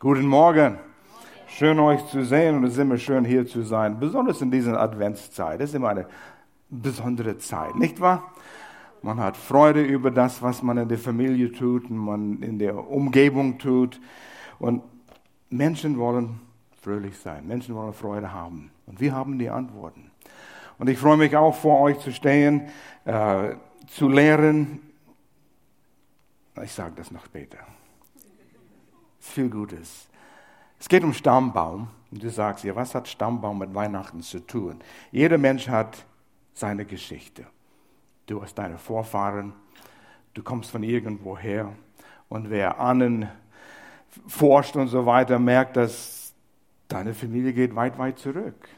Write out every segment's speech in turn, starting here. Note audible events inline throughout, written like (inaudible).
Guten Morgen. Schön euch zu sehen und es ist immer schön hier zu sein, besonders in dieser Adventszeit. Es ist immer eine besondere Zeit, nicht wahr? Man hat Freude über das, was man in der Familie tut und man in der Umgebung tut. Und Menschen wollen fröhlich sein, Menschen wollen Freude haben. Und wir haben die Antworten. Und ich freue mich auch, vor euch zu stehen, äh, zu lehren. Ich sage das noch später viel Gutes. Es geht um Stammbaum. Und du sagst, ja, was hat Stammbaum mit Weihnachten zu tun? Jeder Mensch hat seine Geschichte. Du hast deine Vorfahren, du kommst von irgendwoher. Und wer Ahnen forscht und so weiter, merkt, dass deine Familie geht weit, weit zurück.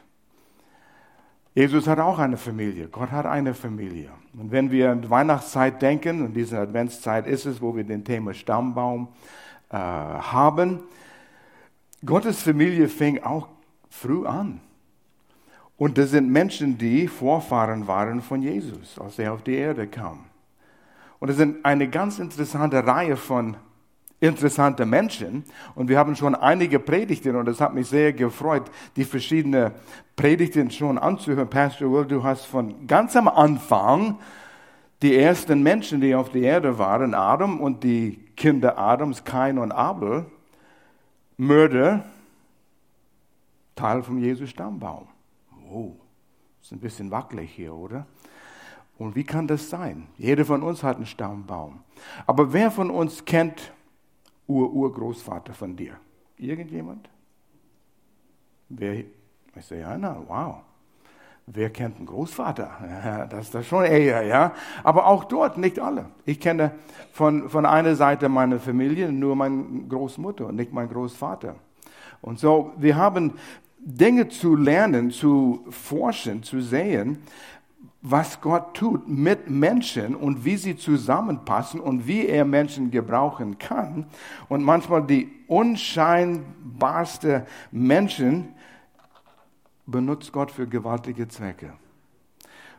Jesus hat auch eine Familie. Gott hat eine Familie. Und wenn wir an Weihnachtszeit denken, und diese Adventszeit ist es, wo wir den Thema Stammbaum äh, haben. Gottes Familie fing auch früh an. Und das sind Menschen, die Vorfahren waren von Jesus, als er auf die Erde kam. Und es sind eine ganz interessante Reihe von interessanten Menschen. Und wir haben schon einige Predigten, und es hat mich sehr gefreut, die verschiedenen Predigten schon anzuhören. Pastor Will, du hast von ganz am Anfang die ersten Menschen, die auf der Erde waren, Adam und die Kinder Adams, Kain und Abel, Mörder, Teil vom Jesus Stammbaum. Oh, ist ein bisschen wackelig hier, oder? Und wie kann das sein? Jeder von uns hat einen Stammbaum. Aber wer von uns kennt Ur-Urgroßvater von dir? Irgendjemand? Wer? Ich ja, na, wow. Wer kennt einen Großvater? (laughs) Das ist das schon eher, ja. Aber auch dort nicht alle. Ich kenne von, von einer Seite meiner Familie nur meine Großmutter und nicht mein Großvater. Und so, wir haben Dinge zu lernen, zu forschen, zu sehen, was Gott tut mit Menschen und wie sie zusammenpassen und wie er Menschen gebrauchen kann. Und manchmal die unscheinbarste Menschen, benutzt Gott für gewaltige Zwecke.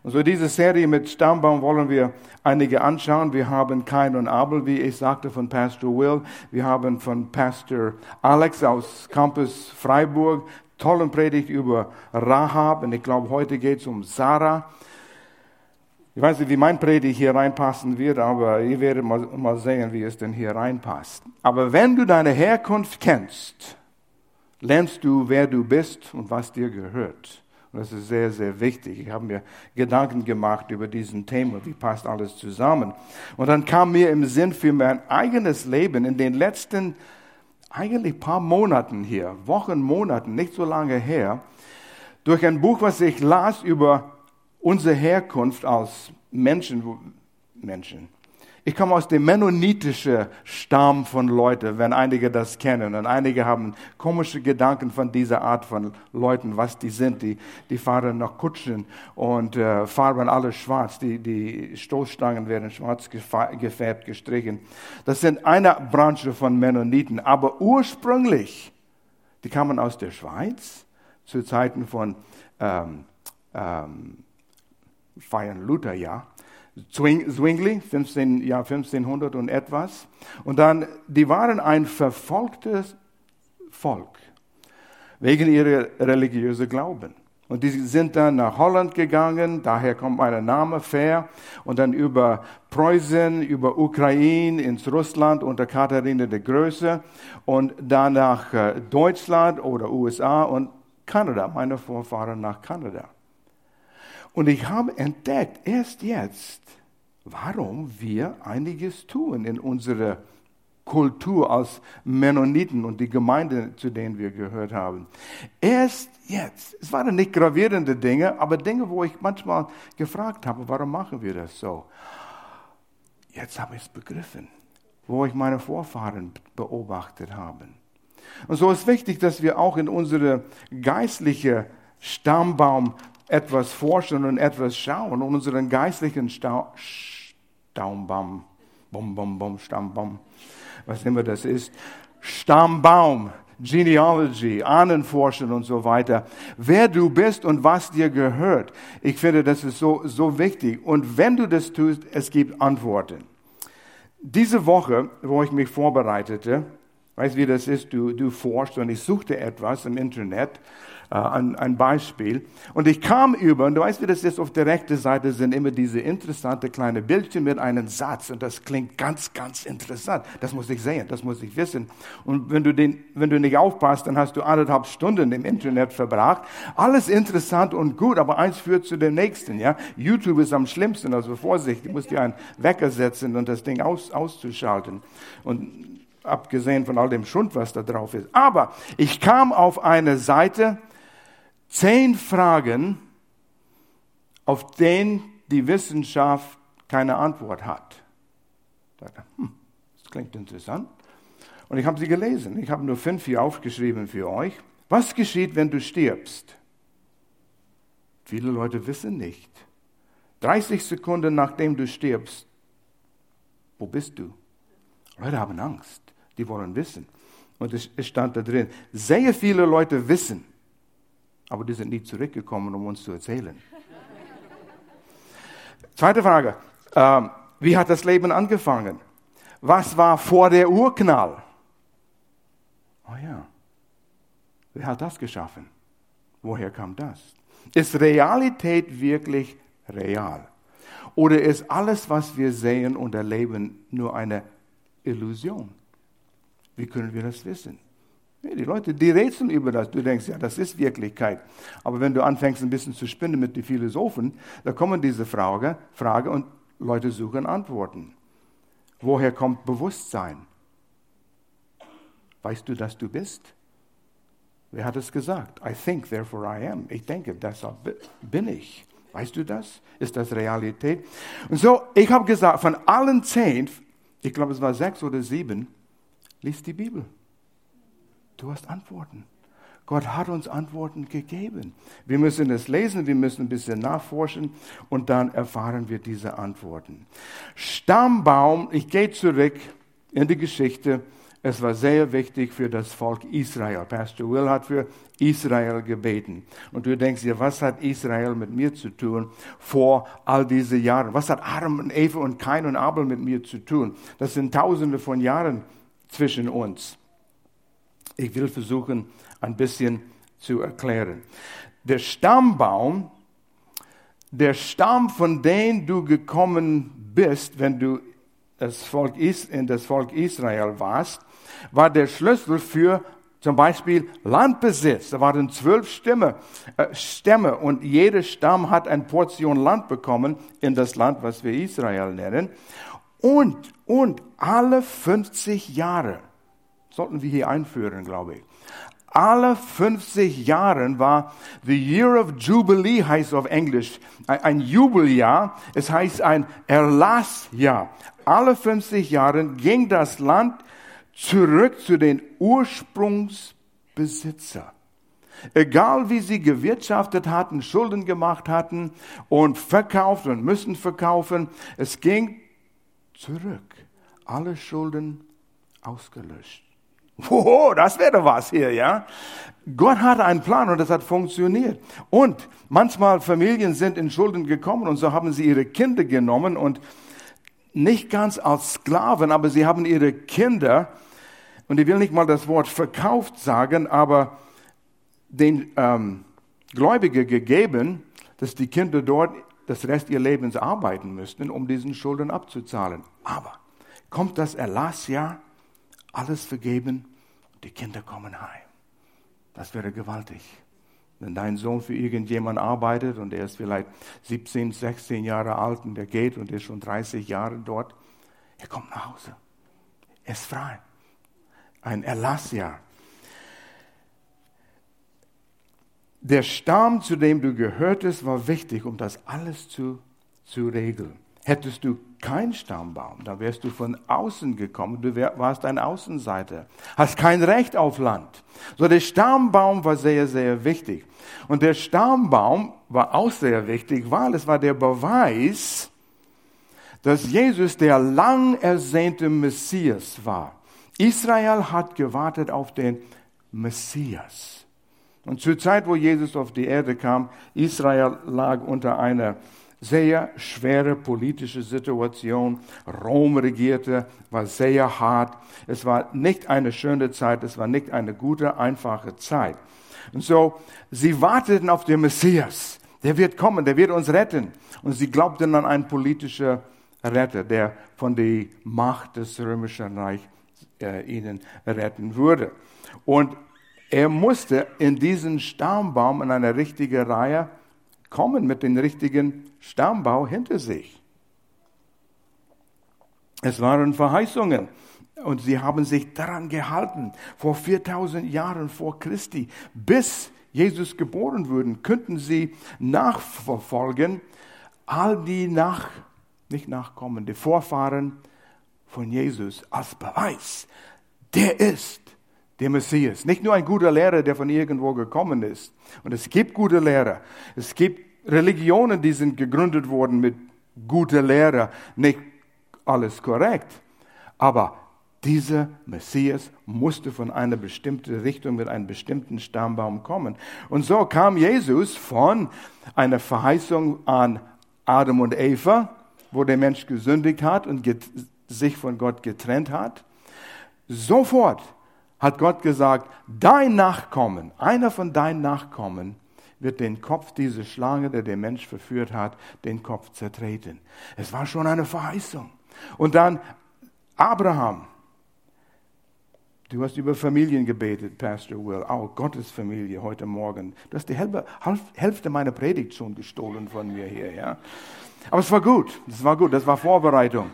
Und so diese Serie mit Stammbaum wollen wir einige anschauen. Wir haben Kain und Abel, wie ich sagte, von Pastor Will. Wir haben von Pastor Alex aus Campus Freiburg tollen Predigt über Rahab. Und ich glaube, heute geht es um Sarah. Ich weiß nicht, wie mein Predigt hier reinpassen wird, aber ihr werdet mal, mal sehen, wie es denn hier reinpasst. Aber wenn du deine Herkunft kennst, lernst du, wer du bist und was dir gehört. Und das ist sehr, sehr wichtig. Ich habe mir Gedanken gemacht über diesen Thema, wie passt alles zusammen. Und dann kam mir im Sinn für mein eigenes Leben in den letzten eigentlich paar Monaten hier, Wochen, Monaten, nicht so lange her, durch ein Buch, was ich las über unsere Herkunft als Menschen, Menschen, ich komme aus dem mennonitischen Stamm von Leuten, wenn einige das kennen. Und einige haben komische Gedanken von dieser Art von Leuten, was die sind. Die, die fahren nach Kutschen und äh, farben alles schwarz. Die, die Stoßstangen werden schwarz gefärbt, gestrichen. Das sind eine Branche von Mennoniten. Aber ursprünglich, die kamen aus der Schweiz zu Zeiten von ähm, ähm, Feiern Luther, ja. Zwingli, 15, ja, 1500 und etwas. Und dann, die waren ein verfolgtes Volk wegen ihrer religiösen Glauben. Und die sind dann nach Holland gegangen, daher kommt mein Name, Fair, und dann über Preußen, über Ukraine, ins Russland unter Katharina der Größe und dann nach äh, Deutschland oder USA und Kanada, meine Vorfahren nach Kanada. Und ich habe entdeckt, erst jetzt, warum wir einiges tun in unserer Kultur als Mennoniten und die Gemeinde, zu denen wir gehört haben. Erst jetzt, es waren nicht gravierende Dinge, aber Dinge, wo ich manchmal gefragt habe, warum machen wir das so? Jetzt habe ich es begriffen, wo ich meine Vorfahren beobachtet habe. Und so ist wichtig, dass wir auch in unsere geistliche Stammbaum etwas forschen und etwas schauen und unseren geistlichen Stau Staumbaum, bum, bum, bum, Stammbaum, was immer das ist, Stammbaum, Genealogy, Ahnenforschen und so weiter, wer du bist und was dir gehört. Ich finde, das ist so, so wichtig. Und wenn du das tust, es gibt Antworten. Diese Woche, wo ich mich vorbereitete, Weißt du, wie das ist? Du, du forschst und ich suchte etwas im Internet ein, ein Beispiel. Und ich kam über, und du weißt, wie das ist, auf der rechten Seite sind immer diese interessante kleine Bildchen mit einem Satz. Und das klingt ganz, ganz interessant. Das muss ich sehen, das muss ich wissen. Und wenn du, den, wenn du nicht aufpasst, dann hast du anderthalb Stunden im Internet verbracht. Alles interessant und gut, aber eins führt zu dem nächsten. Ja? YouTube ist am schlimmsten, also Vorsicht, du musst dir einen Wecker setzen und das Ding aus, auszuschalten. Und abgesehen von all dem Schund, was da drauf ist. Aber ich kam auf eine Seite, Zehn Fragen, auf denen die Wissenschaft keine Antwort hat. Hm, das klingt interessant. Und ich habe sie gelesen. Ich habe nur fünf hier aufgeschrieben für euch. Was geschieht, wenn du stirbst? Viele Leute wissen nicht. 30 Sekunden nachdem du stirbst, wo bist du? Leute haben Angst. Die wollen wissen. Und es stand da drin, sehr viele Leute wissen, aber die sind nie zurückgekommen, um uns zu erzählen. Zweite Frage. Ähm, wie hat das Leben angefangen? Was war vor der Urknall? Oh ja. Wer hat das geschaffen? Woher kam das? Ist Realität wirklich real? Oder ist alles, was wir sehen und erleben, nur eine Illusion? Wie können wir das wissen? Die Leute, die rätseln über das. Du denkst, ja, das ist Wirklichkeit. Aber wenn du anfängst, ein bisschen zu spinnen mit den Philosophen, da kommen diese Frage, Frage und Leute suchen Antworten. Woher kommt Bewusstsein? Weißt du, dass du bist? Wer hat es gesagt? I think, therefore I am. Ich denke, deshalb bin ich. Weißt du das? Ist das Realität? Und so, ich habe gesagt, von allen zehn, ich glaube, es war sechs oder sieben, liest die Bibel. Du hast Antworten. Gott hat uns Antworten gegeben. Wir müssen es lesen, wir müssen ein bisschen nachforschen und dann erfahren wir diese Antworten. Stammbaum, ich gehe zurück in die Geschichte. Es war sehr wichtig für das Volk Israel. Pastor Will hat für Israel gebeten. Und du denkst dir, was hat Israel mit mir zu tun vor all diese Jahren? Was hat Adam und Eva und Kain und Abel mit mir zu tun? Das sind tausende von Jahren zwischen uns. Ich will versuchen, ein bisschen zu erklären. Der Stammbaum, der Stamm, von dem du gekommen bist, wenn du das Volk in das Volk Israel warst, war der Schlüssel für zum Beispiel Landbesitz. Da waren zwölf Stämme, äh, Stämme und jeder Stamm hat eine Portion Land bekommen in das Land, was wir Israel nennen. Und, und alle 50 Jahre sollten wir hier einführen, glaube ich. Alle 50 Jahre war the Year of Jubilee, heißt auf Englisch, ein Jubeljahr. Es heißt ein Erlassjahr. Alle 50 Jahre ging das Land zurück zu den Ursprungsbesitzer. Egal wie sie gewirtschaftet hatten, Schulden gemacht hatten und verkauft und müssen verkaufen, es ging zurück. Alle Schulden ausgelöscht. Wow, das wäre was hier, ja. Gott hatte einen Plan und das hat funktioniert. Und manchmal Familien sind in Schulden gekommen und so haben sie ihre Kinder genommen und nicht ganz als Sklaven, aber sie haben ihre Kinder, und ich will nicht mal das Wort verkauft sagen, aber den ähm, Gläubigen gegeben, dass die Kinder dort das Rest ihres Lebens arbeiten müssten, um diesen Schulden abzuzahlen. Aber kommt das Erlassjahr, alles vergeben, die Kinder kommen heim. Das wäre gewaltig. Wenn dein Sohn für irgendjemand arbeitet und er ist vielleicht 17, 16 Jahre alt und er geht und ist schon 30 Jahre dort, er kommt nach Hause. Er ist frei. Ein Erlassjahr. Der Stamm, zu dem du gehörtest, war wichtig, um das alles zu, zu regeln. Hättest du keinen Stammbaum, dann wärst du von außen gekommen, du warst ein Außenseiter, hast kein Recht auf Land. So der Stammbaum war sehr, sehr wichtig. Und der Stammbaum war auch sehr wichtig, weil es war der Beweis, dass Jesus der lang ersehnte Messias war. Israel hat gewartet auf den Messias. Und zur Zeit, wo Jesus auf die Erde kam, Israel lag unter einer sehr schwere politische Situation. Rom regierte, war sehr hart. Es war nicht eine schöne Zeit, es war nicht eine gute, einfache Zeit. Und so, sie warteten auf den Messias. Der wird kommen, der wird uns retten. Und sie glaubten an einen politischen Retter, der von der Macht des römischen Reichs äh, ihnen retten würde. Und er musste in diesen Stammbaum in eine richtige Reihe kommen mit dem richtigen Stammbau hinter sich. Es waren Verheißungen und sie haben sich daran gehalten. Vor 4000 Jahren vor Christi, bis Jesus geboren wurde, könnten sie nachverfolgen, all die nach, nicht Nachkommen, die Vorfahren von Jesus als Beweis. Der ist der Messias. Nicht nur ein guter Lehrer, der von irgendwo gekommen ist. Und es gibt gute Lehrer. Es gibt Religionen, die sind gegründet worden mit guter Lehre. Nicht alles korrekt. Aber dieser Messias musste von einer bestimmten Richtung mit einem bestimmten Stammbaum kommen. Und so kam Jesus von einer Verheißung an Adam und Eva, wo der Mensch gesündigt hat und sich von Gott getrennt hat. Sofort hat Gott gesagt, dein Nachkommen, einer von deinen Nachkommen, wird den Kopf dieser Schlange, der den Mensch verführt hat, den Kopf zertreten. Es war schon eine Verheißung. Und dann Abraham. Du hast über Familien gebetet, Pastor Will. Auch Gottes Familie heute Morgen. Du hast die Hälfte meiner Predigt schon gestohlen von mir hier, ja. Aber es war gut, es war gut, das war Vorbereitung.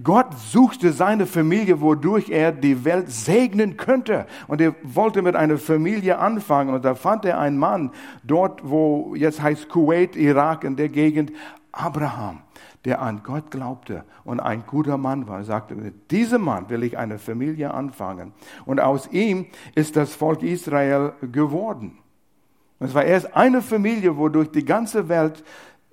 Gott suchte seine Familie, wodurch er die Welt segnen könnte. Und er wollte mit einer Familie anfangen. Und da fand er einen Mann dort, wo jetzt heißt Kuwait, Irak, in der Gegend, Abraham, der an Gott glaubte und ein guter Mann war. Er sagte, mit diesem Mann will ich eine Familie anfangen. Und aus ihm ist das Volk Israel geworden. Es war erst eine Familie, wodurch die ganze Welt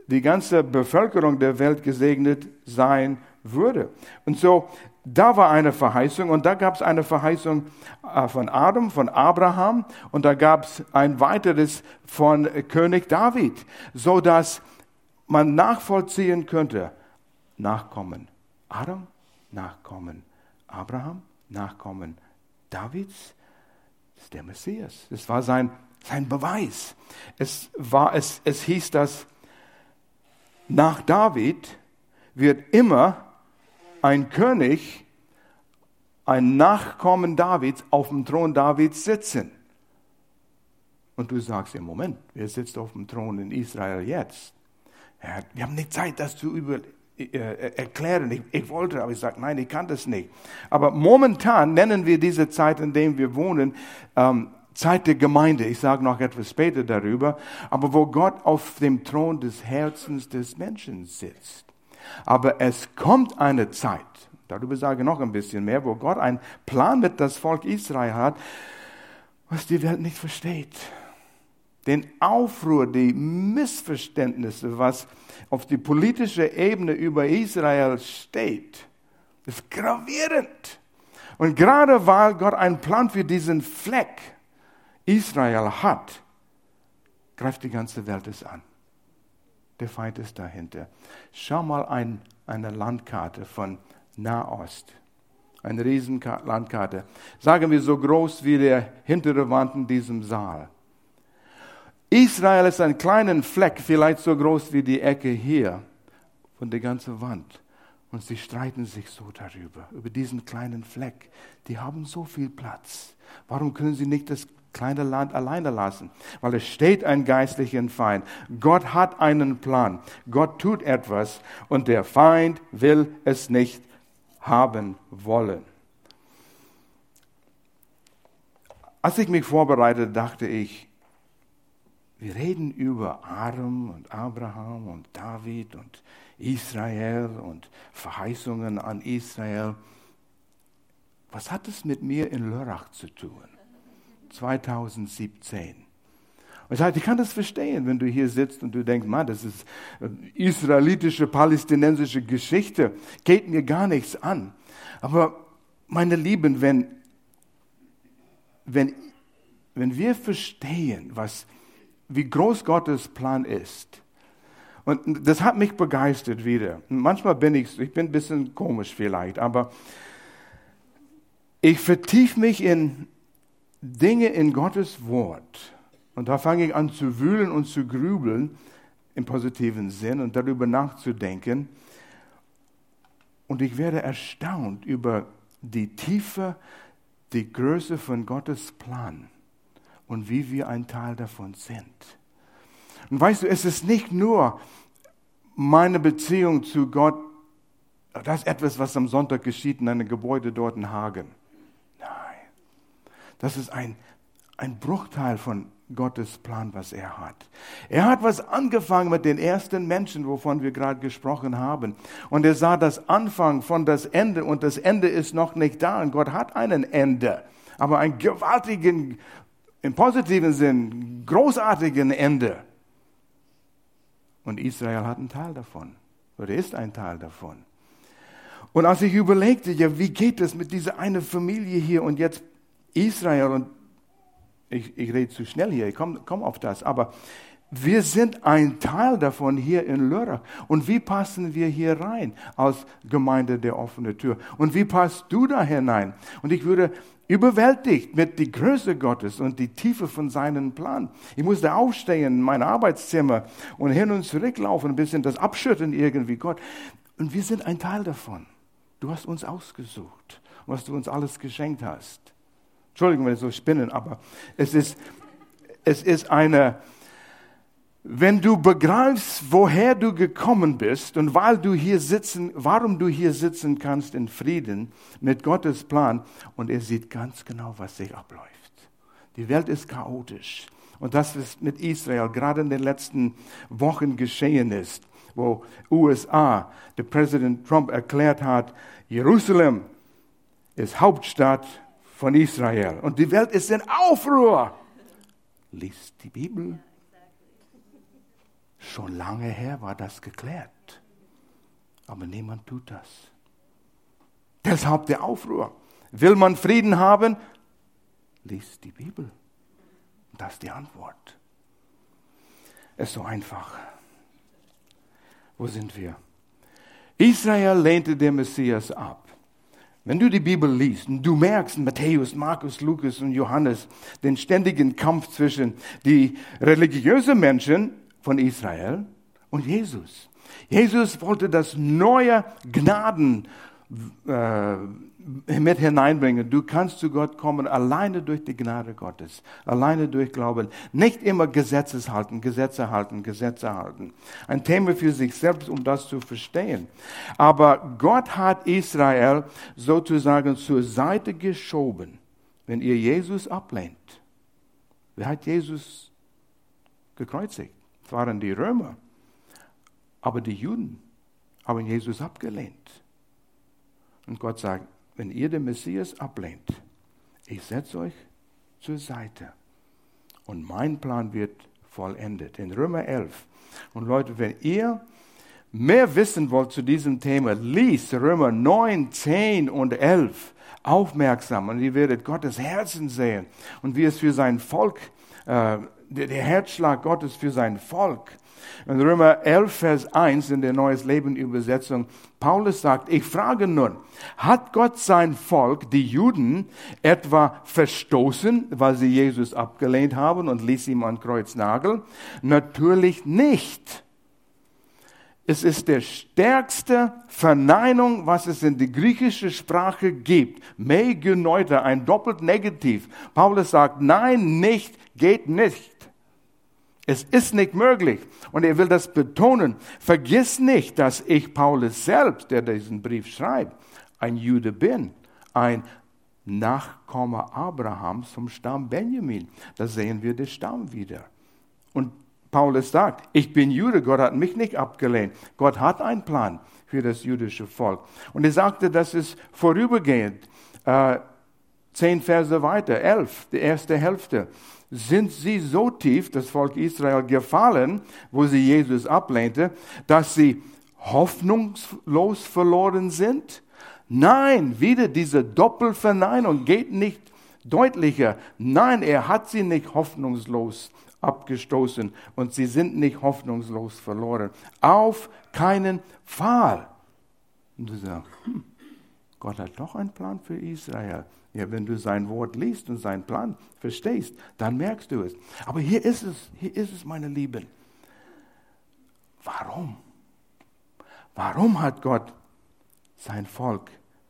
die ganze Bevölkerung der Welt gesegnet sein würde. Und so, da war eine Verheißung und da gab es eine Verheißung äh, von Adam, von Abraham und da gab es ein weiteres von König David, so dass man nachvollziehen könnte, Nachkommen Adam, Nachkommen Abraham, Nachkommen Davids, das ist der Messias. Das war sein, sein Beweis. Es, war, es, es hieß, dass nach David wird immer ein König, ein Nachkommen Davids auf dem Thron Davids sitzen. Und du sagst im Moment, wer sitzt auf dem Thron in Israel jetzt? Ja, wir haben nicht Zeit, das zu über, äh, äh, erklären. Ich, ich, wollte, aber ich sage, nein, ich kann das nicht. Aber momentan nennen wir diese Zeit, in der wir wohnen, ähm, Zeit der Gemeinde. Ich sage noch etwas später darüber. Aber wo Gott auf dem Thron des Herzens des Menschen sitzt. Aber es kommt eine Zeit, darüber sage ich noch ein bisschen mehr, wo Gott einen Plan mit das Volk Israel hat, was die Welt nicht versteht. Den Aufruhr, die Missverständnisse, was auf die politische Ebene über Israel steht, ist gravierend. Und gerade weil Gott einen Plan für diesen Fleck Israel hat, greift die ganze Welt es an. Der Feind ist dahinter. Schau mal ein, eine Landkarte von Nahost. Eine riesen Landkarte. Sagen wir so groß wie der hintere Wand in diesem Saal. Israel ist ein kleiner Fleck, vielleicht so groß wie die Ecke hier von der ganzen Wand. Und sie streiten sich so darüber, über diesen kleinen Fleck. Die haben so viel Platz. Warum können sie nicht das kleine Land alleine lassen, weil es steht ein geistlichen Feind. Gott hat einen Plan. Gott tut etwas und der Feind will es nicht haben wollen. Als ich mich vorbereitete, dachte ich, wir reden über Adam und Abraham und David und Israel und Verheißungen an Israel. Was hat es mit mir in Lörrach zu tun? 2017. Und ich, ich kann das verstehen, wenn du hier sitzt und du denkst, Mann, das ist äh, israelitische, palästinensische Geschichte, geht mir gar nichts an. Aber meine Lieben, wenn, wenn, wenn wir verstehen, was, wie groß Gottes Plan ist, Und das hat mich begeistert wieder. Manchmal bin ich, ich bin ein bisschen komisch vielleicht, aber ich vertiefe mich in Dinge in Gottes Wort. Und da fange ich an zu wühlen und zu grübeln im positiven Sinn und darüber nachzudenken. Und ich werde erstaunt über die Tiefe, die Größe von Gottes Plan und wie wir ein Teil davon sind. Und weißt du, es ist nicht nur meine Beziehung zu Gott, das ist etwas, was am Sonntag geschieht in einem Gebäude dort in Hagen. Nein, das ist ein, ein Bruchteil von Gottes Plan, was er hat. Er hat was angefangen mit den ersten Menschen, wovon wir gerade gesprochen haben. Und er sah das Anfang von das Ende und das Ende ist noch nicht da. Und Gott hat einen Ende, aber einen gewaltigen, im positiven Sinn, großartigen Ende. Und Israel hat einen Teil davon oder ist ein Teil davon. Und als ich überlegte, ja, wie geht es mit dieser eine Familie hier und jetzt Israel und ich, ich rede zu schnell hier, ich komme komm auf das, aber wir sind ein Teil davon hier in Lörrach. Und wie passen wir hier rein als Gemeinde der offenen Tür? Und wie passt du da hinein? Und ich würde überwältigt mit die Größe Gottes und die Tiefe von seinem Plan. Ich musste aufstehen in mein Arbeitszimmer und hin und zurück laufen, ein bisschen das abschütteln irgendwie Gott. Und wir sind ein Teil davon. Du hast uns ausgesucht, was du uns alles geschenkt hast. Entschuldigung, wenn ich so spinnen, aber es ist, es ist eine, wenn du begreifst, woher du gekommen bist und weil du hier sitzen, warum du hier sitzen kannst in Frieden mit Gottes Plan und er sieht ganz genau, was sich abläuft. Die Welt ist chaotisch und das ist mit Israel gerade in den letzten Wochen geschehen ist, wo USA, der Präsident Trump erklärt hat, Jerusalem ist Hauptstadt von Israel. Und die Welt ist in Aufruhr. Lies die Bibel. Schon lange her war das geklärt. Aber niemand tut das. Deshalb der Aufruhr. Will man Frieden haben? Lies die Bibel. Das ist die Antwort. Es ist so einfach. Wo sind wir? Israel lehnte den Messias ab. Wenn du die Bibel liest und du merkst Matthäus, Markus, Lukas und Johannes den ständigen Kampf zwischen die religiösen Menschen von Israel und Jesus. Jesus wollte das neue Gnaden äh, mit hineinbringen. Du kannst zu Gott kommen alleine durch die Gnade Gottes, alleine durch Glauben. Nicht immer Gesetzes halten, Gesetze halten, Gesetze halten. Ein Thema für sich selbst, um das zu verstehen. Aber Gott hat Israel sozusagen zur Seite geschoben, wenn ihr Jesus ablehnt. Wer hat Jesus gekreuzigt? Waren die Römer. Aber die Juden haben Jesus abgelehnt. Und Gott sagt, wenn ihr den Messias ablehnt, ich setze euch zur Seite und mein Plan wird vollendet. In Römer 11. Und Leute, wenn ihr mehr wissen wollt zu diesem Thema, liest Römer 9, 10 und 11 aufmerksam und ihr werdet Gottes Herzen sehen und wie es für sein Volk, äh, der, der Herzschlag Gottes für sein Volk in Römer 11, Vers 1 in der Neues Leben Übersetzung, Paulus sagt, ich frage nun, hat Gott sein Volk, die Juden, etwa verstoßen, weil sie Jesus abgelehnt haben und ließ ihm an Kreuz nageln? Natürlich nicht. Es ist der stärkste Verneinung, was es in der griechischen Sprache gibt. Me genoita, ein doppelt negativ. Paulus sagt, nein, nicht, geht nicht. Es ist nicht möglich. Und er will das betonen. Vergiss nicht, dass ich Paulus selbst, der diesen Brief schreibt, ein Jude bin. Ein Nachkomme Abrahams vom Stamm Benjamin. Da sehen wir den Stamm wieder. Und Paulus sagt, ich bin Jude, Gott hat mich nicht abgelehnt. Gott hat einen Plan für das jüdische Volk. Und er sagte, das ist vorübergehend. Äh, zehn Verse weiter, elf, die erste Hälfte sind sie so tief, das Volk Israel, gefallen, wo sie Jesus ablehnte, dass sie hoffnungslos verloren sind? Nein, wieder diese Doppelverneinung geht nicht deutlicher. Nein, er hat sie nicht hoffnungslos abgestoßen und sie sind nicht hoffnungslos verloren. Auf keinen Fall. Und du sagst, hm, Gott hat doch einen Plan für Israel. Ja, wenn du sein Wort liest und seinen Plan verstehst, dann merkst du es. Aber hier ist es, hier ist es, meine Lieben. Warum? Warum hat Gott sein Volk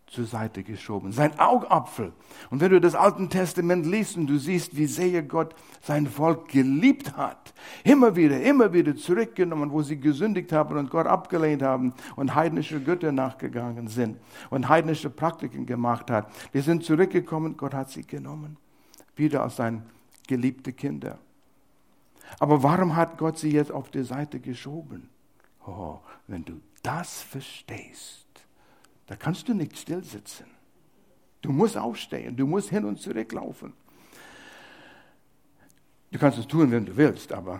zur Seite geschoben, sein Augapfel. Und wenn du das Alte Testament liest und du siehst, wie sehr Gott sein Volk geliebt hat, immer wieder, immer wieder zurückgenommen, wo sie gesündigt haben und Gott abgelehnt haben und heidnische Götter nachgegangen sind und heidnische Praktiken gemacht hat, die sind zurückgekommen, Gott hat sie genommen, wieder als sein geliebte Kinder. Aber warum hat Gott sie jetzt auf die Seite geschoben? Oh, wenn du das verstehst, da kannst du nicht still sitzen. Du musst aufstehen, du musst hin und zurück laufen. Du kannst es tun, wenn du willst, aber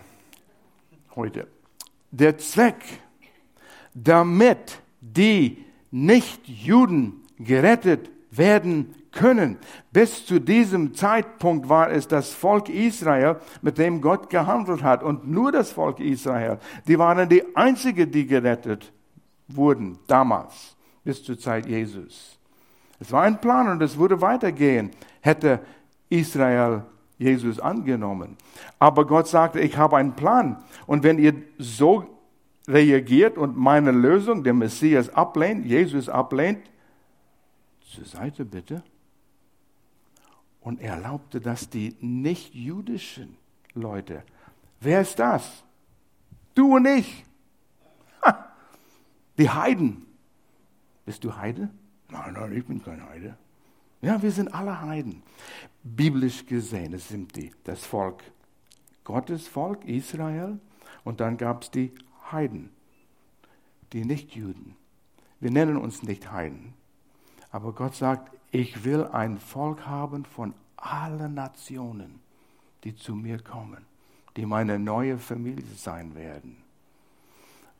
heute. Der Zweck, damit die Nichtjuden gerettet werden können. Bis zu diesem Zeitpunkt war es das Volk Israel, mit dem Gott gehandelt hat. Und nur das Volk Israel. Die waren die einzigen, die gerettet wurden damals bis zur Zeit Jesus. Es war ein Plan und es würde weitergehen, hätte Israel Jesus angenommen. Aber Gott sagte, ich habe einen Plan. Und wenn ihr so reagiert und meine Lösung, der Messias ablehnt, Jesus ablehnt, zur Seite bitte. Und er erlaubte, dass die nicht-jüdischen Leute, wer ist das? Du und ich. die Heiden, bist du Heide? Nein, nein, ich bin kein Heide. Ja, wir sind alle Heiden. Biblisch gesehen sind die das Volk, Gottes Volk, Israel, und dann gab es die Heiden, die Nichtjuden. Wir nennen uns nicht Heiden. Aber Gott sagt, ich will ein Volk haben von allen Nationen, die zu mir kommen, die meine neue Familie sein werden.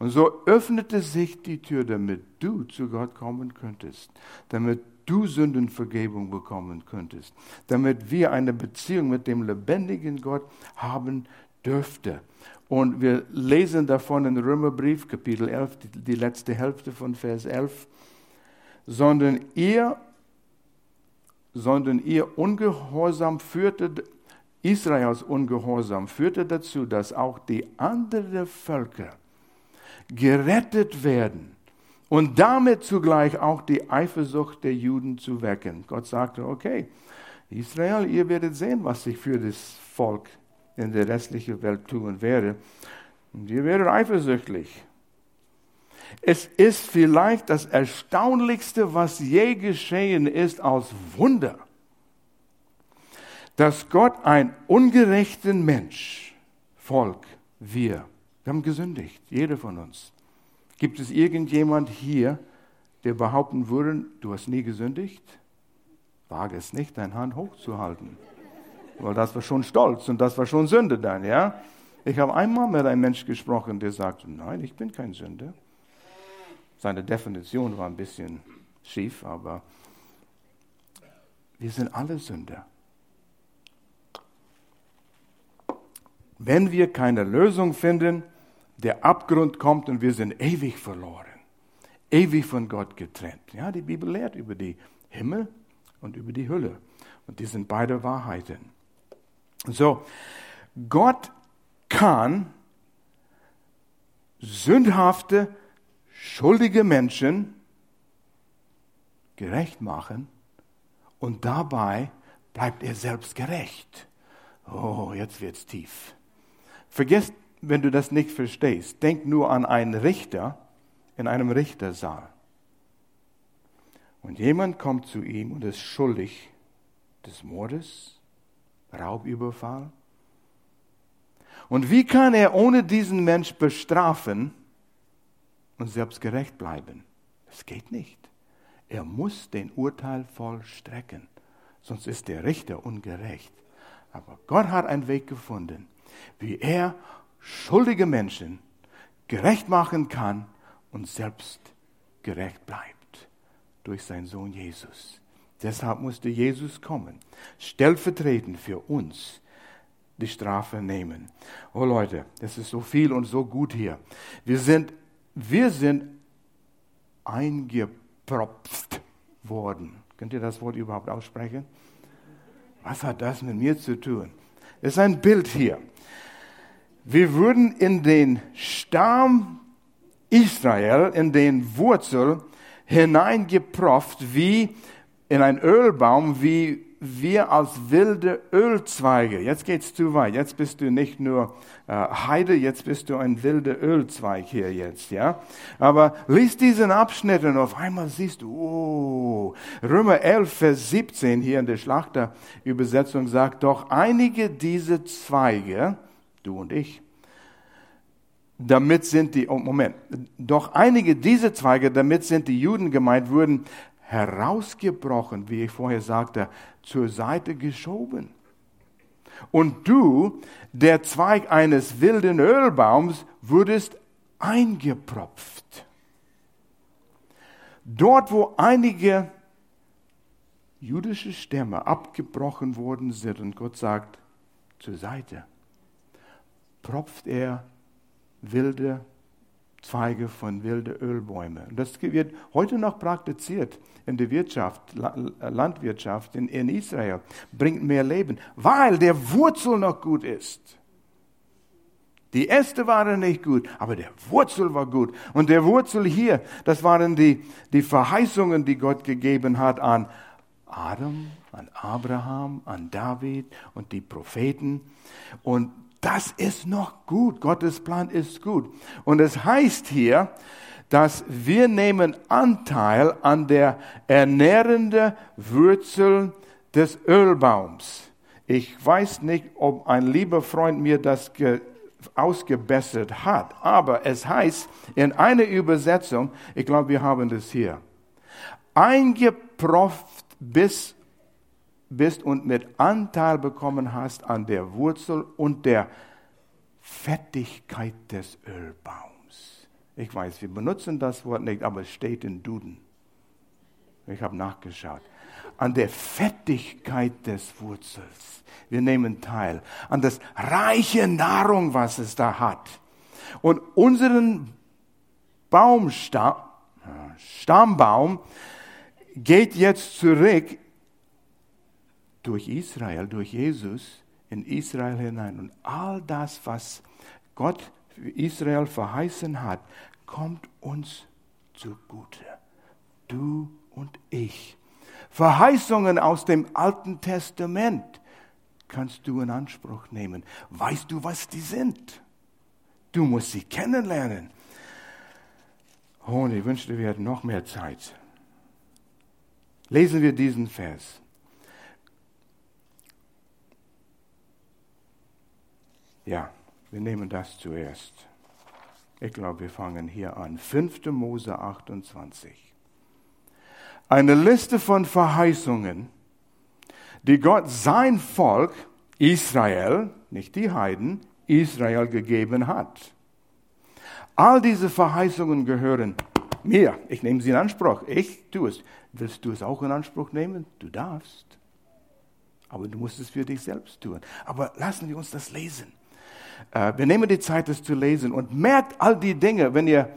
Und so öffnete sich die Tür, damit du zu Gott kommen könntest, damit du Sündenvergebung bekommen könntest, damit wir eine Beziehung mit dem lebendigen Gott haben dürften. Und wir lesen davon in Römerbrief, Kapitel 11, die, die letzte Hälfte von Vers 11, sondern ihr, sondern ihr Ungehorsam führte, Israels Ungehorsam führte dazu, dass auch die anderen Völker gerettet werden und damit zugleich auch die Eifersucht der Juden zu wecken. Gott sagte, okay, Israel, ihr werdet sehen, was ich für das Volk in der restlichen Welt tun werde. Und ihr werdet eifersüchtig. Es ist vielleicht das Erstaunlichste, was je geschehen ist als Wunder, dass Gott ein ungerechten Mensch, Volk, wir, wir haben gesündigt, jeder von uns. Gibt es irgendjemand hier, der behaupten würde, du hast nie gesündigt? Wage es nicht, deine Hand hochzuhalten. Weil das war schon Stolz und das war schon Sünde dann, ja? Ich habe einmal mit einem Mensch gesprochen, der sagte, nein, ich bin kein Sünder. Seine Definition war ein bisschen schief, aber wir sind alle Sünder. Wenn wir keine Lösung finden, der Abgrund kommt und wir sind ewig verloren, ewig von Gott getrennt. Ja, die Bibel lehrt über die Himmel und über die Hölle. Und die sind beide Wahrheiten. So, Gott kann sündhafte, schuldige Menschen gerecht machen und dabei bleibt er selbst gerecht. Oh, jetzt wird's tief. Vergesst, wenn du das nicht verstehst, denk nur an einen Richter in einem Richtersaal. Und jemand kommt zu ihm und ist schuldig des Mordes, Raubüberfall. Und wie kann er ohne diesen Mensch bestrafen und selbst gerecht bleiben? Das geht nicht. Er muss den Urteil vollstrecken, sonst ist der Richter ungerecht. Aber Gott hat einen Weg gefunden wie er schuldige Menschen gerecht machen kann und selbst gerecht bleibt durch seinen Sohn Jesus, Deshalb musste Jesus kommen, stellvertretend für uns die Strafe nehmen. Oh Leute, das ist so viel und so gut hier. Wir sind, wir sind eingepropft worden. Könnt ihr das Wort überhaupt aussprechen? Was hat das mit mir zu tun? Ist ein Bild hier. Wir wurden in den Stamm Israel, in den Wurzel hineingepropft wie in ein Ölbaum, wie wir als wilde Ölzweige. Jetzt geht's zu weit. Jetzt bist du nicht nur äh, Heide, jetzt bist du ein wilder Ölzweig hier jetzt, ja. Aber lies diesen Abschnitt und auf einmal siehst du, oh, Römer 11, Vers 17 hier in der Schlachterübersetzung sagt doch, einige dieser Zweige, du und ich, damit sind die, oh Moment, doch einige dieser Zweige, damit sind die Juden gemeint, wurden herausgebrochen, wie ich vorher sagte, zur Seite geschoben. Und du, der Zweig eines wilden Ölbaums, wurdest eingepropft. Dort, wo einige jüdische Stämme abgebrochen worden sind und Gott sagt, zur Seite, propft er wilde Zweige von wilden Ölbäumen. Das wird heute noch praktiziert in der Wirtschaft, Landwirtschaft in, Israel. Bringt mehr Leben, weil der Wurzel noch gut ist. Die Äste waren nicht gut, aber der Wurzel war gut. Und der Wurzel hier, das waren die, die Verheißungen, die Gott gegeben hat an Adam, an Abraham, an David und die Propheten. Und das ist noch gut. Gottes Plan ist gut. Und es heißt hier, dass wir nehmen Anteil an der ernährenden Wurzel des Ölbaums. Ich weiß nicht, ob ein lieber Freund mir das ausgebessert hat, aber es heißt in einer Übersetzung, ich glaube, wir haben das hier, eingeprofft bis bist und mit Anteil bekommen hast an der Wurzel und der Fettigkeit des Ölbaums. Ich weiß, wir benutzen das Wort nicht, aber es steht in Duden. Ich habe nachgeschaut. An der Fettigkeit des Wurzels. Wir nehmen teil an das reiche Nahrung, was es da hat. Und unseren Baumstamm, Stammbaum geht jetzt zurück durch Israel, durch Jesus in Israel hinein. Und all das, was Gott Israel verheißen hat, kommt uns zugute. Du und ich. Verheißungen aus dem Alten Testament kannst du in Anspruch nehmen. Weißt du, was die sind? Du musst sie kennenlernen. Oh, und ich wünschte, wir hätten noch mehr Zeit. Lesen wir diesen Vers. Ja, wir nehmen das zuerst. Ich glaube, wir fangen hier an. 5. Mose 28. Eine Liste von Verheißungen, die Gott sein Volk Israel, nicht die Heiden, Israel gegeben hat. All diese Verheißungen gehören mir. Ich nehme sie in Anspruch. Ich tue es. Willst du es auch in Anspruch nehmen? Du darfst. Aber du musst es für dich selbst tun. Aber lassen wir uns das lesen. Äh, wir nehmen die Zeit, das zu lesen und merkt all die Dinge, wenn ihr,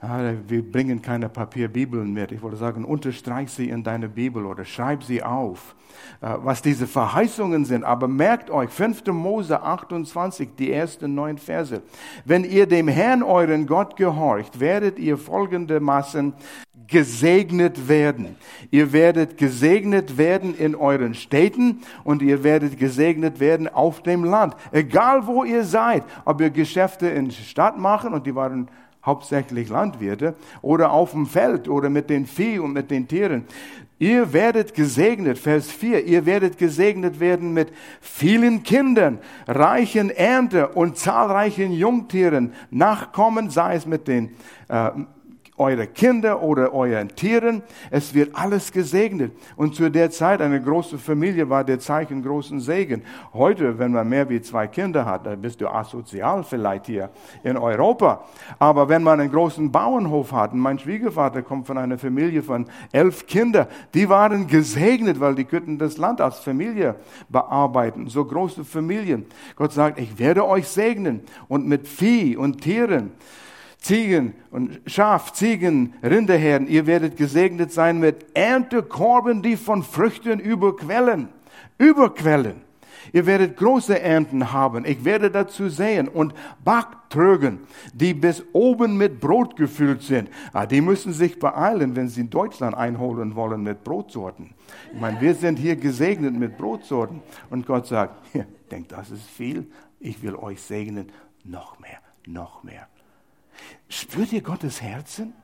ah, wir bringen keine Papierbibeln mit, ich wollte sagen, unterstreich sie in deine Bibel oder schreib sie auf, äh, was diese Verheißungen sind. Aber merkt euch, 5. Mose 28, die ersten neun Verse. Wenn ihr dem Herrn, euren Gott, gehorcht, werdet ihr folgendermaßen gesegnet werden. Ihr werdet gesegnet werden in euren Städten und ihr werdet gesegnet werden auf dem Land. Egal wo ihr seid, ob ihr Geschäfte in der Stadt machen und die waren hauptsächlich Landwirte oder auf dem Feld oder mit den Vieh und mit den Tieren. Ihr werdet gesegnet, Vers 4, ihr werdet gesegnet werden mit vielen Kindern, reichen Ernte und zahlreichen Jungtieren, Nachkommen, sei es mit den äh, eure Kinder oder euren Tieren. Es wird alles gesegnet. Und zu der Zeit eine große Familie war der Zeichen großen Segen. Heute, wenn man mehr wie zwei Kinder hat, dann bist du asozial vielleicht hier in Europa. Aber wenn man einen großen Bauernhof hat, und mein Schwiegervater kommt von einer Familie von elf Kindern, die waren gesegnet, weil die könnten das Land als Familie bearbeiten. So große Familien. Gott sagt, ich werde euch segnen und mit Vieh und Tieren. Ziegen und Schaf, Ziegen, Rinderherden, ihr werdet gesegnet sein mit Erntekorben, die von Früchten überquellen. Überquellen. Ihr werdet große Ernten haben. Ich werde dazu sehen und Backtrögen, die bis oben mit Brot gefüllt sind. Ah, die müssen sich beeilen, wenn sie in Deutschland einholen wollen mit Brotsorten. Ich meine, wir sind hier gesegnet mit Brotsorten. Und Gott sagt, (laughs) denkt, das ist viel. Ich will euch segnen. Noch mehr, noch mehr. Spürt ihr Gottes Herzen?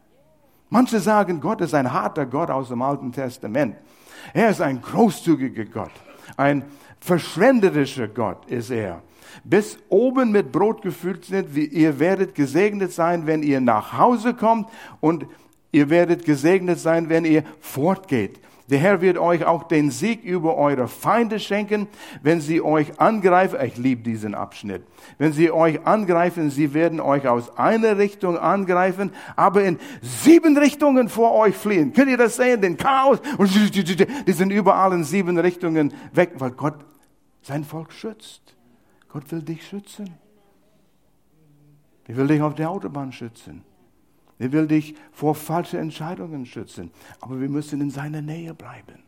Manche sagen, Gott ist ein harter Gott aus dem Alten Testament. Er ist ein großzügiger Gott. Ein verschwenderischer Gott ist er. Bis oben mit Brot gefüllt sind, wie ihr werdet gesegnet sein, wenn ihr nach Hause kommt und ihr werdet gesegnet sein, wenn ihr fortgeht. Der Herr wird euch auch den Sieg über eure Feinde schenken, wenn sie euch angreifen. Ich liebe diesen Abschnitt. Wenn sie euch angreifen, sie werden euch aus einer Richtung angreifen, aber in sieben Richtungen vor euch fliehen. Könnt ihr das sehen? Den Chaos. Die sind überall in sieben Richtungen weg, weil Gott sein Volk schützt. Gott will dich schützen. Er will dich auf der Autobahn schützen. Er will dich vor falschen Entscheidungen schützen. Aber wir müssen in seiner Nähe bleiben.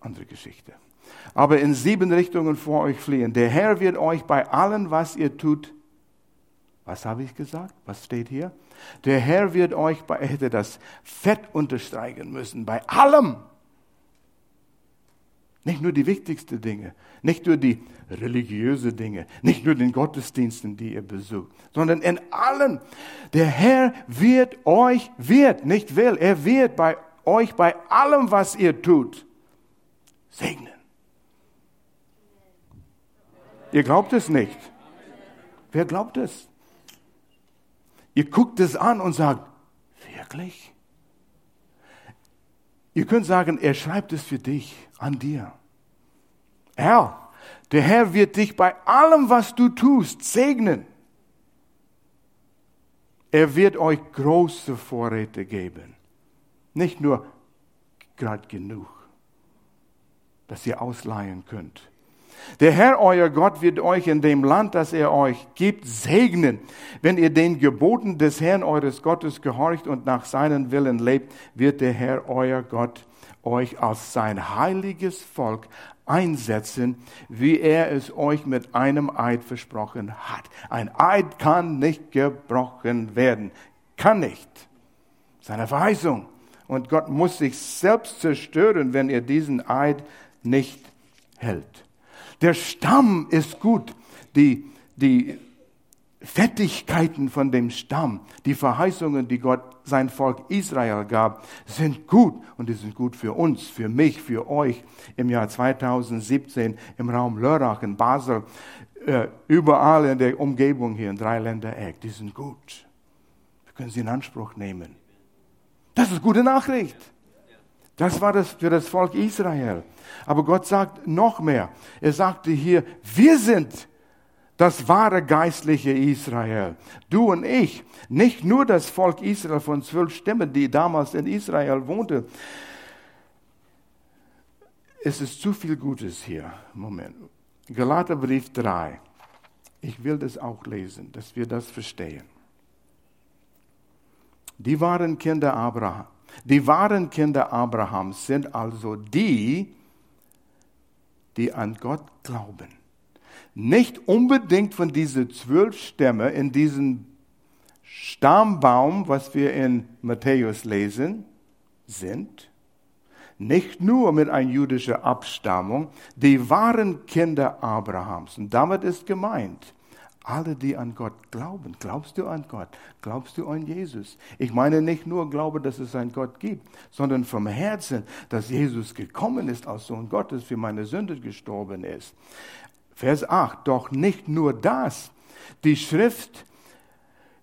Andere Geschichte. Aber in sieben Richtungen vor euch fliehen. Der Herr wird euch bei allem, was ihr tut, was habe ich gesagt? Was steht hier? Der Herr wird euch bei, er hätte das Fett unterstreichen müssen, bei allem, nicht nur die wichtigsten Dinge, nicht nur die religiösen Dinge, nicht nur den Gottesdiensten, die ihr besucht, sondern in allen. Der Herr wird euch, wird, nicht will, er wird bei euch bei allem, was ihr tut, segnen. Ihr glaubt es nicht. Wer glaubt es? Ihr guckt es an und sagt, wirklich? Ihr könnt sagen, er schreibt es für dich, an dir. Herr, der Herr wird dich bei allem, was du tust, segnen. Er wird euch große Vorräte geben. Nicht nur gerade genug, dass ihr ausleihen könnt. Der Herr, euer Gott, wird euch in dem Land, das er euch gibt, segnen. Wenn ihr den Geboten des Herrn, eures Gottes, gehorcht und nach seinen Willen lebt, wird der Herr, euer Gott, euch als sein heiliges Volk einsetzen, wie er es euch mit einem Eid versprochen hat. Ein Eid kann nicht gebrochen werden. Kann nicht. Seine Verheißung. Und Gott muss sich selbst zerstören, wenn er diesen Eid nicht hält. Der Stamm ist gut. Die, die Fettigkeiten von dem Stamm, die Verheißungen, die Gott sein Volk Israel gab, sind gut und die sind gut für uns, für mich, für euch im Jahr 2017 im Raum Lörrach in Basel, äh, überall in der Umgebung hier in Dreiländereck. Die sind gut. Wir können sie in Anspruch nehmen. Das ist gute Nachricht. Das war das für das Volk Israel. Aber Gott sagt noch mehr. Er sagte hier, wir sind das wahre geistliche Israel. Du und ich, nicht nur das Volk Israel von zwölf Stämmen, die damals in Israel wohnte. Es ist zu viel Gutes hier. Moment. Galaterbrief 3. Ich will das auch lesen, dass wir das verstehen. Die wahren Kinder Abraham. Die wahren Kinder Abrahams sind also die, die an Gott glauben nicht unbedingt von diesen zwölf Stämme in diesem Stammbaum, was wir in Matthäus lesen, sind. Nicht nur mit einer jüdischen Abstammung, die waren Kinder Abrahams. Und damit ist gemeint, alle, die an Gott glauben. Glaubst du an Gott? Glaubst du an Jesus? Ich meine nicht nur Glaube, dass es einen Gott gibt, sondern vom Herzen, dass Jesus gekommen ist als Sohn Gottes, für meine Sünde gestorben ist. Vers 8, doch nicht nur das. Die Schrift,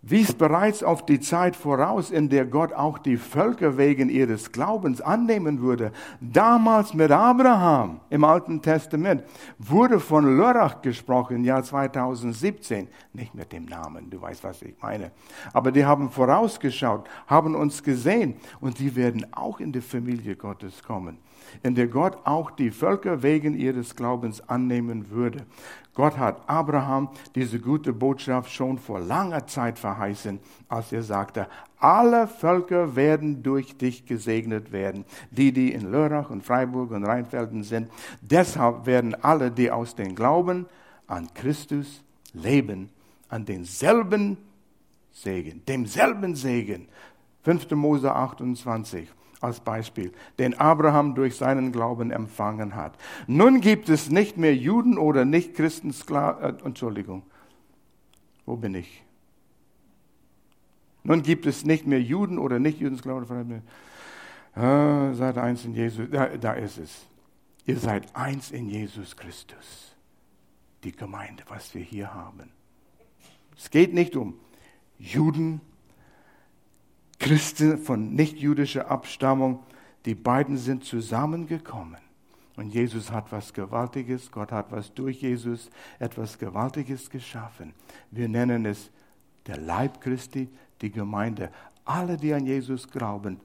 wies bereits auf die Zeit voraus, in der Gott auch die Völker wegen ihres Glaubens annehmen würde. Damals mit Abraham im Alten Testament wurde von Lörrach gesprochen, Jahr 2017. Nicht mit dem Namen, du weißt, was ich meine. Aber die haben vorausgeschaut, haben uns gesehen und die werden auch in die Familie Gottes kommen in der Gott auch die Völker wegen ihres Glaubens annehmen würde. Gott hat Abraham diese gute Botschaft schon vor langer Zeit verheißen, als er sagte, alle Völker werden durch dich gesegnet werden, die, die in Lörrach und Freiburg und Rheinfelden sind. Deshalb werden alle, die aus dem Glauben an Christus leben, an denselben Segen, demselben Segen. 5. Mose 28 als Beispiel, den Abraham durch seinen Glauben empfangen hat. Nun gibt es nicht mehr Juden oder Nichtchristen, äh, Entschuldigung, wo bin ich? Nun gibt es nicht mehr Juden oder Nichtjuden, Glauben. Äh, seid eins in Jesus, da, da ist es. Ihr seid eins in Jesus Christus. Die Gemeinde, was wir hier haben. Es geht nicht um Juden Christen von nichtjüdischer Abstammung, die beiden sind zusammengekommen. Und Jesus hat was Gewaltiges, Gott hat was durch Jesus, etwas Gewaltiges geschaffen. Wir nennen es der Leib Christi, die Gemeinde. Alle, die an Jesus glauben,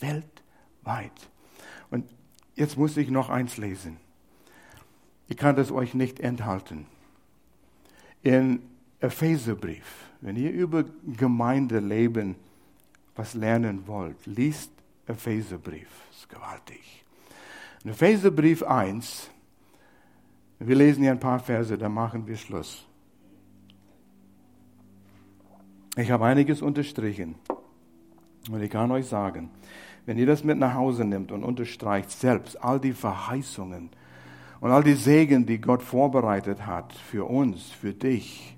weltweit. Und jetzt muss ich noch eins lesen. Ich kann das euch nicht enthalten. In Epheserbrief, wenn ihr über Gemeindeleben was lernen wollt, liest Epheserbrief. Das ist gewaltig. In Epheserbrief 1, wir lesen hier ein paar Verse, dann machen wir Schluss. Ich habe einiges unterstrichen. Und ich kann euch sagen, wenn ihr das mit nach Hause nimmt und unterstreicht selbst all die Verheißungen und all die Segen, die Gott vorbereitet hat für uns, für dich,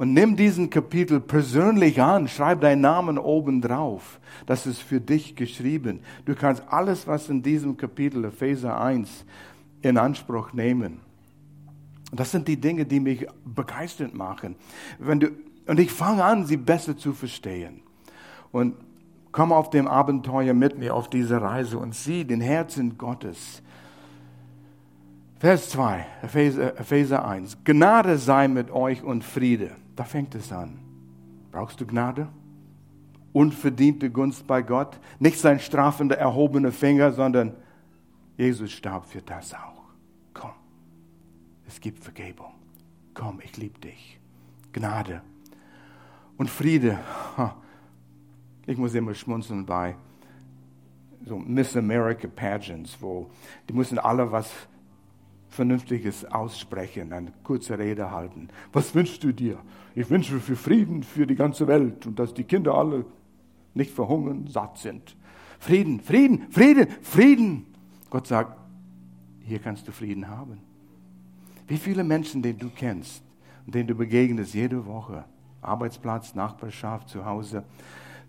und nimm diesen Kapitel persönlich an, schreib deinen Namen oben drauf. Das ist für dich geschrieben. Du kannst alles, was in diesem Kapitel Epheser 1 in Anspruch nehmen. Das sind die Dinge, die mich begeistert machen. Wenn du, und ich fange an, sie besser zu verstehen. Und komm auf dem Abenteuer mit mir auf diese Reise und sieh den Herzen Gottes Vers 2, Epheser, Epheser 1. Gnade sei mit euch und Friede. Da fängt es an. Brauchst du Gnade? Unverdiente Gunst bei Gott? Nicht sein strafender, erhobener Finger, sondern Jesus starb für das auch. Komm, es gibt Vergebung. Komm, ich liebe dich. Gnade und Friede. Ich muss immer schmunzeln bei so Miss America Pageants, wo die müssen alle was Vernünftiges aussprechen, eine kurze Rede halten. Was wünschst du dir? Ich wünsche für Frieden für die ganze Welt und dass die Kinder alle nicht verhungern, satt sind. Frieden, Frieden, Frieden, Frieden. Gott sagt, hier kannst du Frieden haben. Wie viele Menschen, den du kennst und denen du begegnest jede Woche, Arbeitsplatz, Nachbarschaft, zu Hause,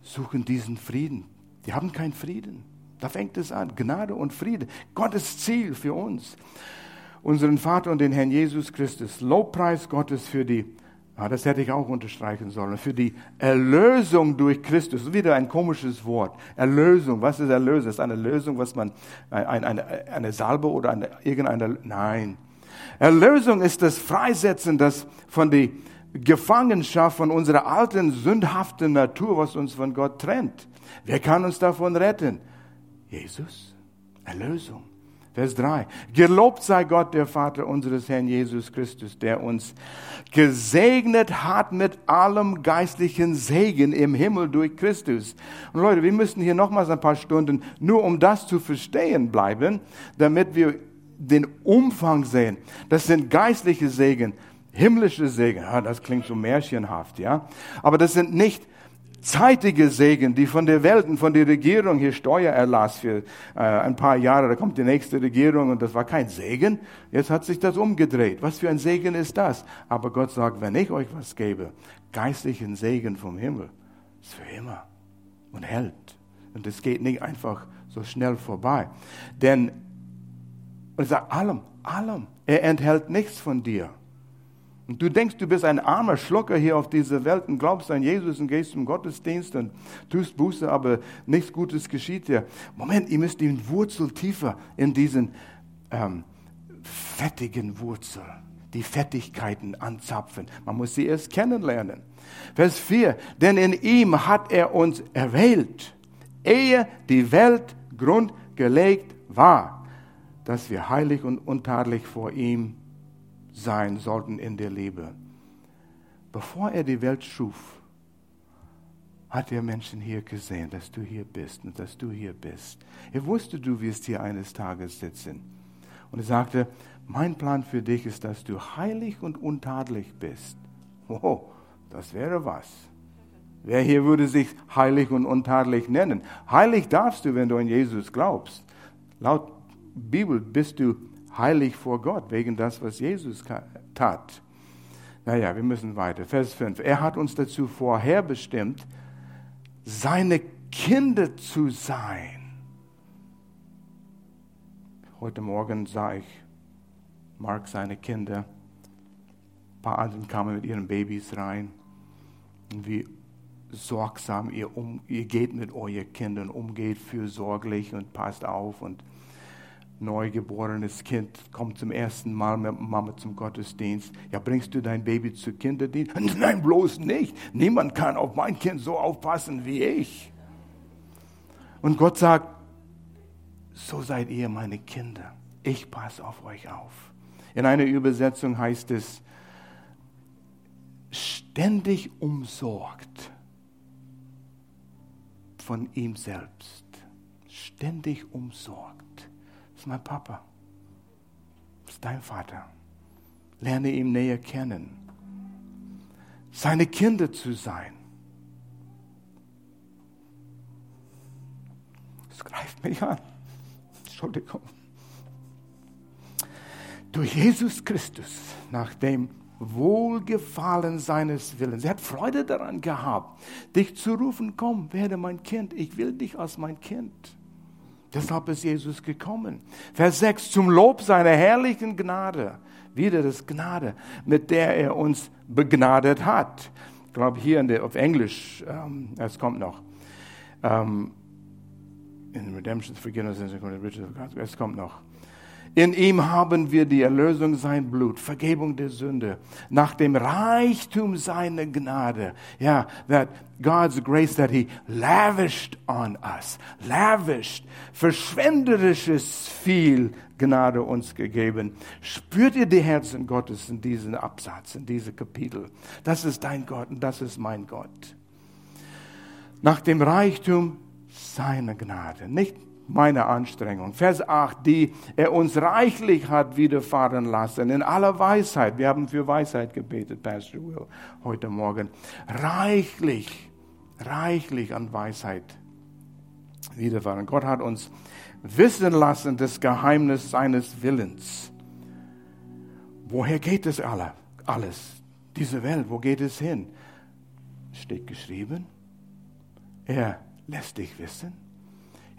suchen diesen Frieden. Die haben keinen Frieden. Da fängt es an. Gnade und Friede. Gottes Ziel für uns unseren Vater und den Herrn Jesus Christus. Lobpreis Gottes für die, ah, das hätte ich auch unterstreichen sollen, für die Erlösung durch Christus. Wieder ein komisches Wort. Erlösung. Was ist Erlösung? Ist eine Lösung, was man, eine, eine, eine Salbe oder eine, irgendeine, nein. Erlösung ist das Freisetzen, das von der Gefangenschaft von unserer alten, sündhaften Natur, was uns von Gott trennt. Wer kann uns davon retten? Jesus. Erlösung. Vers 3. Gelobt sei Gott, der Vater unseres Herrn Jesus Christus, der uns gesegnet hat mit allem geistlichen Segen im Himmel durch Christus. Und Leute, wir müssen hier nochmals ein paar Stunden nur um das zu verstehen bleiben, damit wir den Umfang sehen. Das sind geistliche Segen, himmlische Segen. Ja, das klingt so märchenhaft, ja. Aber das sind nicht zeitige Segen, die von der Welt und von der Regierung hier Steuererlass für äh, ein paar Jahre, da kommt die nächste Regierung und das war kein Segen. Jetzt hat sich das umgedreht. Was für ein Segen ist das? Aber Gott sagt, wenn ich euch was gebe, geistlichen Segen vom Himmel, ist für immer und hält. Und es geht nicht einfach so schnell vorbei. Denn, und er sagt, allem, allem, er enthält nichts von dir. Und du denkst, du bist ein armer Schlucker hier auf dieser Welt und glaubst an Jesus und gehst zum Gottesdienst und tust Buße, aber nichts Gutes geschieht dir. Moment, ihr müsst die Wurzel tiefer in diesen ähm, fettigen Wurzel, die Fettigkeiten anzapfen. Man muss sie erst kennenlernen. Vers 4, denn in ihm hat er uns erwählt, ehe die Welt grundgelegt war, dass wir heilig und untadelig vor ihm sein sollten in der Liebe. Bevor er die Welt schuf, hat er Menschen hier gesehen, dass du hier bist und dass du hier bist. Er wusste, du wirst hier eines Tages sitzen. Und er sagte, mein Plan für dich ist, dass du heilig und untadelig bist. Oh, das wäre was. Wer hier würde sich heilig und untadelig nennen? Heilig darfst du, wenn du an Jesus glaubst. Laut Bibel bist du heilig vor Gott, wegen das, was Jesus tat. Naja, wir müssen weiter. Vers 5. Er hat uns dazu vorherbestimmt, seine Kinder zu sein. Heute Morgen sah ich Mark seine Kinder. Ein paar anderen kamen mit ihren Babys rein. Und wie sorgsam ihr, um, ihr geht mit euren Kindern, umgeht fürsorglich und passt auf und neugeborenes Kind kommt zum ersten Mal mit Mama zum Gottesdienst. Ja, bringst du dein Baby zur Kinderdienst? (laughs) Nein, bloß nicht. Niemand kann auf mein Kind so aufpassen wie ich. Und Gott sagt, so seid ihr meine Kinder. Ich passe auf euch auf. In einer Übersetzung heißt es, ständig umsorgt von ihm selbst. Ständig umsorgt ist mein Papa. Ist dein Vater. Lerne ihn näher kennen. Seine Kinder zu sein. Es greift mich an. Entschuldigung. Durch Jesus Christus, nach dem Wohlgefallen seines Willens. Er hat Freude daran gehabt, dich zu rufen, komm, werde mein Kind, ich will dich als mein Kind. Deshalb ist Jesus gekommen. Vers 6, zum Lob seiner herrlichen Gnade. Wieder das Gnade, mit der er uns begnadet hat. Ich glaube, hier der, auf Englisch, ähm, es kommt noch. Ähm, in Redemption, Forgiveness, es kommt noch. In ihm haben wir die Erlösung sein Blut, Vergebung der Sünde, nach dem Reichtum seiner Gnade. Ja, that God's grace that he lavished on us, lavished, verschwenderisches viel Gnade uns gegeben. Spürt ihr die Herzen Gottes in diesem Absatz, in diesem Kapitel? Das ist dein Gott und das ist mein Gott. Nach dem Reichtum seiner Gnade, nicht meine Anstrengung. Vers 8, die er uns reichlich hat widerfahren lassen, in aller Weisheit. Wir haben für Weisheit gebetet, Pastor Will, heute Morgen. Reichlich, reichlich an Weisheit widerfahren. Gott hat uns wissen lassen das Geheimnis seines Willens. Woher geht es alle, alles? Diese Welt, wo geht es hin? Steht geschrieben. Er lässt dich wissen.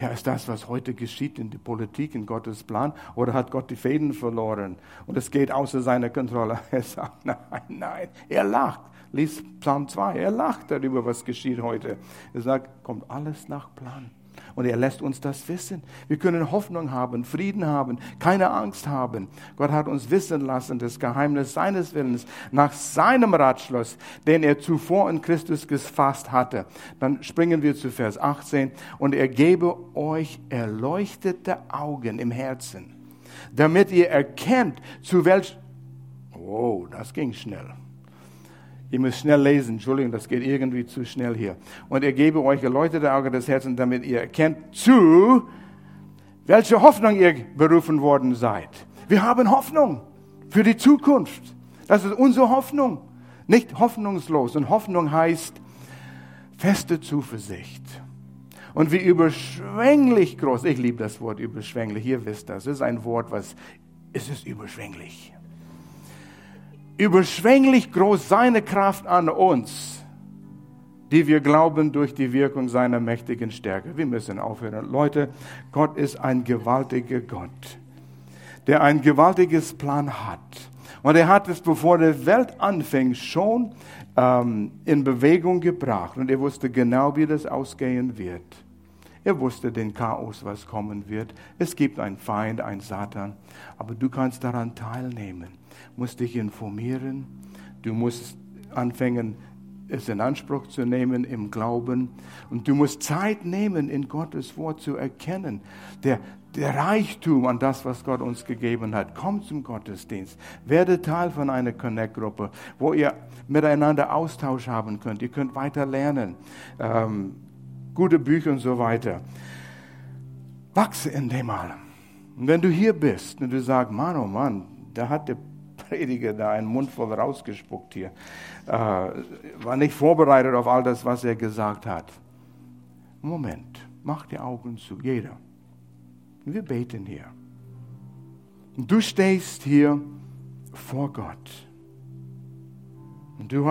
Ja, ist das, was heute geschieht in der Politik, in Gottes Plan? Oder hat Gott die Fäden verloren und es geht außer seiner Kontrolle? (laughs) Er sagt, nein, nein. Er lacht. Lies Psalm 2. Er lacht darüber, was geschieht heute. Er sagt, kommt alles nach Plan. Und er lässt uns das wissen. Wir können Hoffnung haben, Frieden haben, keine Angst haben. Gott hat uns wissen lassen, das Geheimnis seines Willens nach seinem Ratschluss, den er zuvor in Christus gefasst hatte. Dann springen wir zu Vers 18. Und er gebe euch erleuchtete Augen im Herzen, damit ihr erkennt, zu welch... Oh, das ging schnell Ihr müsst schnell lesen, Entschuldigung, das geht irgendwie zu schnell hier. Und er gebe euch erleuchtete Augen des Herzens, damit ihr erkennt, zu welche Hoffnung ihr berufen worden seid. Wir haben Hoffnung für die Zukunft. Das ist unsere Hoffnung. Nicht hoffnungslos. Und Hoffnung heißt feste Zuversicht. Und wie überschwänglich groß, ich liebe das Wort überschwänglich, ihr wisst das, es ist ein Wort, was, es ist überschwänglich überschwänglich groß seine Kraft an uns, die wir glauben durch die Wirkung seiner mächtigen Stärke. Wir müssen aufhören. Leute, Gott ist ein gewaltiger Gott, der ein gewaltiges Plan hat. Und er hat es, bevor die Welt anfing, schon ähm, in Bewegung gebracht. Und er wusste genau, wie das ausgehen wird. Er wusste den Chaos, was kommen wird. Es gibt einen Feind, einen Satan. Aber du kannst daran teilnehmen. Musst dich informieren. Du musst anfangen, es in Anspruch zu nehmen im Glauben. Und du musst Zeit nehmen, in Gottes Wort zu erkennen. Der, der Reichtum an das, was Gott uns gegeben hat. Komm zum Gottesdienst. Werde Teil von einer Connect-Gruppe, wo ihr miteinander Austausch haben könnt. Ihr könnt weiter lernen. Ähm, gute Bücher und so weiter. Wachse in dem allem. Und wenn du hier bist und du sagst, Mann, oh Mann, da hat der Prediger da einen Mund voll rausgespuckt hier, äh, war nicht vorbereitet auf all das, was er gesagt hat. Moment, mach die Augen zu, jeder. Wir beten hier. Du stehst hier vor Gott. Und du hast